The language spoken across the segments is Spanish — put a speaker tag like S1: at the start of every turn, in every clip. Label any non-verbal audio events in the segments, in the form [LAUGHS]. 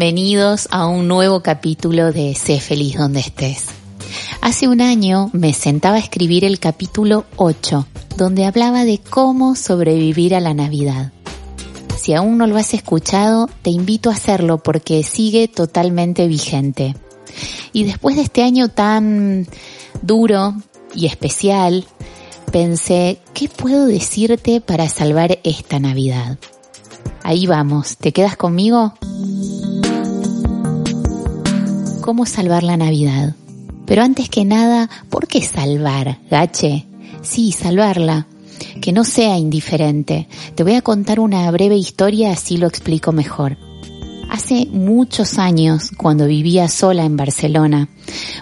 S1: Bienvenidos a un nuevo capítulo de Sé feliz donde estés. Hace un año me sentaba a escribir el capítulo 8, donde hablaba de cómo sobrevivir a la Navidad. Si aún no lo has escuchado, te invito a hacerlo porque sigue totalmente vigente. Y después de este año tan duro y especial, pensé, ¿qué puedo decirte para salvar esta Navidad? Ahí vamos, ¿te quedas conmigo? ¿Cómo salvar la Navidad? Pero antes que nada, ¿por qué salvar, Gache? Sí, salvarla. Que no sea indiferente. Te voy a contar una breve historia, así lo explico mejor. Hace muchos años, cuando vivía sola en Barcelona,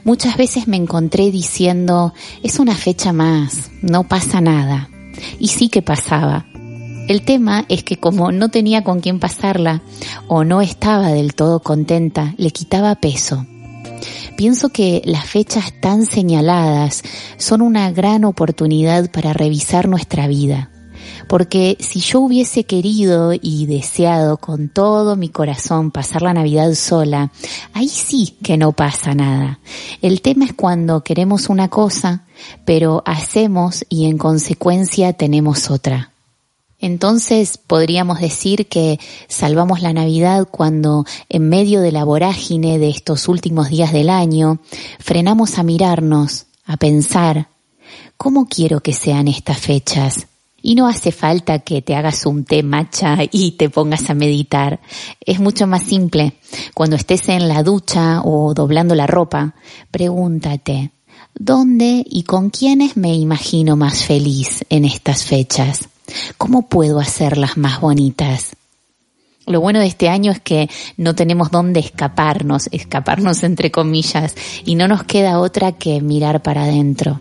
S1: muchas veces me encontré diciendo, es una fecha más, no pasa nada. Y sí que pasaba. El tema es que como no tenía con quién pasarla o no estaba del todo contenta, le quitaba peso. Pienso que las fechas tan señaladas son una gran oportunidad para revisar nuestra vida. Porque si yo hubiese querido y deseado con todo mi corazón pasar la Navidad sola, ahí sí que no pasa nada. El tema es cuando queremos una cosa, pero hacemos y en consecuencia tenemos otra. Entonces podríamos decir que salvamos la Navidad cuando en medio de la vorágine de estos últimos días del año frenamos a mirarnos, a pensar, ¿cómo quiero que sean estas fechas? Y no hace falta que te hagas un té matcha y te pongas a meditar. Es mucho más simple. Cuando estés en la ducha o doblando la ropa, pregúntate, ¿dónde y con quiénes me imagino más feliz en estas fechas? ¿Cómo puedo hacerlas más bonitas? Lo bueno de este año es que no tenemos dónde escaparnos, escaparnos entre comillas, y no nos queda otra que mirar para adentro.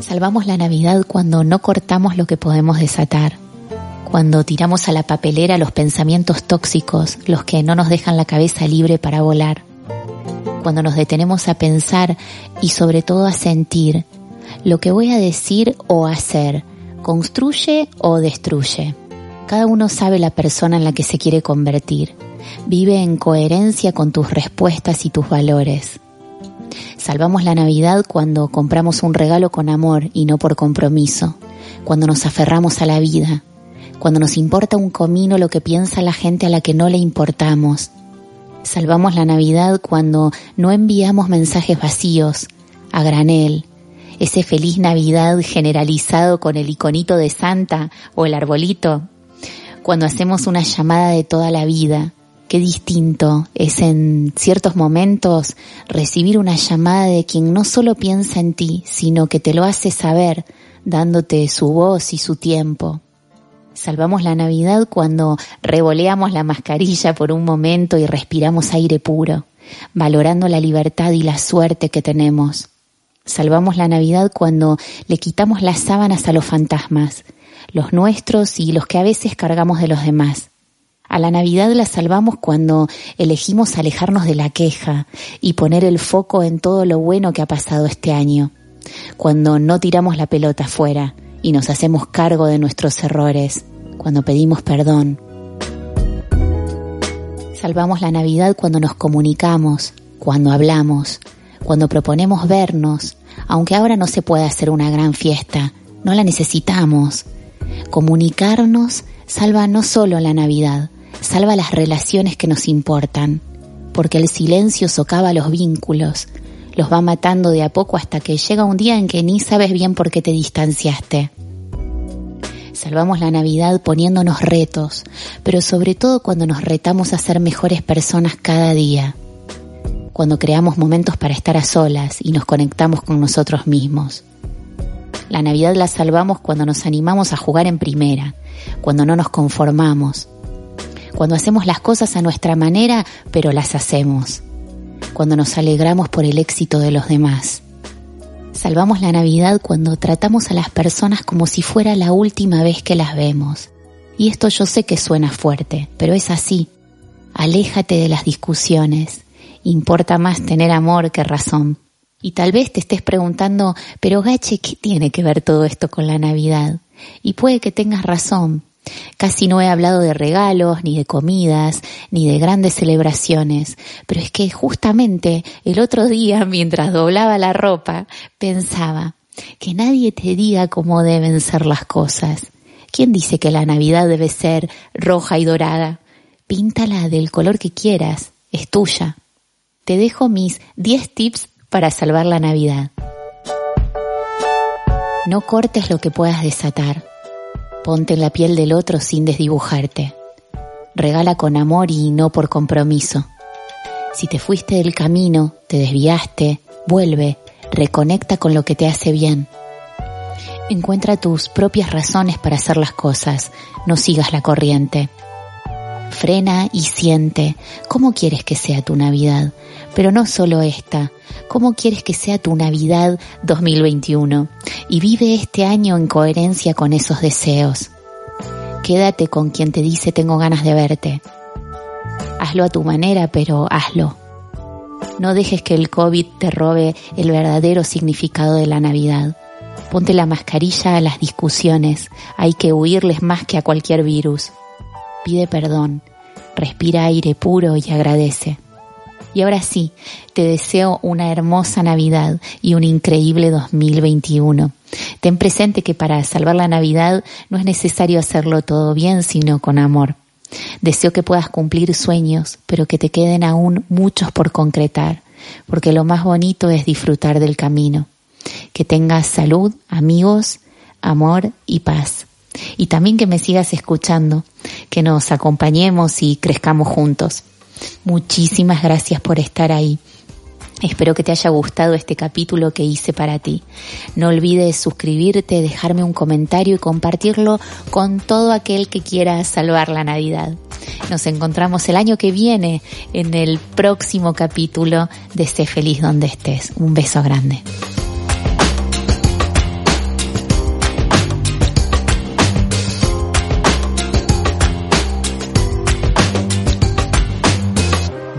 S1: Salvamos la Navidad cuando no cortamos lo que podemos desatar, cuando tiramos a la papelera los pensamientos tóxicos, los que no nos dejan la cabeza libre para volar cuando nos detenemos a pensar y sobre todo a sentir lo que voy a decir o hacer, construye o destruye. Cada uno sabe la persona en la que se quiere convertir. Vive en coherencia con tus respuestas y tus valores. Salvamos la Navidad cuando compramos un regalo con amor y no por compromiso, cuando nos aferramos a la vida, cuando nos importa un comino lo que piensa la gente a la que no le importamos, Salvamos la Navidad cuando no enviamos mensajes vacíos, a granel, ese feliz Navidad generalizado con el iconito de Santa o el arbolito, cuando hacemos una llamada de toda la vida. Qué distinto es en ciertos momentos recibir una llamada de quien no solo piensa en ti, sino que te lo hace saber, dándote su voz y su tiempo. Salvamos la Navidad cuando revoleamos la mascarilla por un momento y respiramos aire puro, valorando la libertad y la suerte que tenemos. Salvamos la Navidad cuando le quitamos las sábanas a los fantasmas, los nuestros y los que a veces cargamos de los demás. A la Navidad la salvamos cuando elegimos alejarnos de la queja y poner el foco en todo lo bueno que ha pasado este año. Cuando no tiramos la pelota afuera, y nos hacemos cargo de nuestros errores, cuando pedimos perdón. Salvamos la Navidad cuando nos comunicamos, cuando hablamos, cuando proponemos vernos, Aunque ahora no se pueda hacer una gran fiesta, no la necesitamos. Comunicarnos salva no solo la Navidad, salva las relaciones que nos importan, porque el silencio socava los vínculos, los va matando de a poco hasta que llega un día en que ni sabes bien por qué te distanciaste. Salvamos la Navidad poniéndonos retos, pero sobre todo cuando nos retamos a ser mejores personas cada día, cuando creamos momentos para estar a solas y nos conectamos con nosotros mismos. La Navidad la salvamos cuando nos animamos a jugar en primera, cuando no nos conformamos, cuando hacemos las cosas a nuestra manera, pero las hacemos, cuando nos alegramos por el éxito de los demás. Salvamos la Navidad cuando tratamos a las personas como si fuera la última vez que las vemos. Y esto yo sé que suena fuerte, pero es así. Aléjate de las discusiones. Importa más tener amor que razón. Y tal vez te estés preguntando, pero Gache, ¿qué tiene que ver todo esto con la Navidad? Y puede que tengas razón. Casi no he hablado de regalos, ni de comidas, ni de grandes celebraciones, pero es que justamente el otro día, [LAUGHS] mientras doblaba la ropa, pensaba que nadie te diga cómo deben ser las cosas. ¿Quién dice que la Navidad debe ser roja y dorada? Píntala del color que quieras, es tuya. Te dejo mis 10 tips para salvar la Navidad. No cortes lo que puedas desatar. Ponte en la piel del otro sin desdibujarte. Regala con amor y no por compromiso. Si te fuiste del camino, te desviaste, vuelve, reconecta con lo que te hace bien. Encuentra tus propias razones para hacer las cosas, no sigas la corriente. Frena y siente cómo quieres que sea tu Navidad, pero no solo esta, cómo quieres que sea tu Navidad 2021 y vive este año en coherencia con esos deseos. Quédate con quien te dice tengo ganas de verte. Hazlo a tu manera, pero hazlo. No dejes que el COVID te robe el verdadero significado de la Navidad. Ponte la mascarilla a las discusiones, hay que huirles más que a cualquier virus. Pide perdón, respira aire puro y agradece. Y ahora sí, te deseo una hermosa Navidad y un increíble 2021. Ten presente que para salvar la Navidad no es necesario hacerlo todo bien, sino con amor. Deseo que puedas cumplir sueños, pero que te queden aún muchos por concretar, porque lo más bonito es disfrutar del camino. Que tengas salud, amigos, amor y paz. Y también que me sigas escuchando, que nos acompañemos y crezcamos juntos. Muchísimas gracias por estar ahí. Espero que te haya gustado este capítulo que hice para ti. No olvides suscribirte, dejarme un comentario y compartirlo con todo aquel que quiera salvar la Navidad. Nos encontramos el año que viene en el próximo capítulo de Sé feliz donde estés. Un beso grande.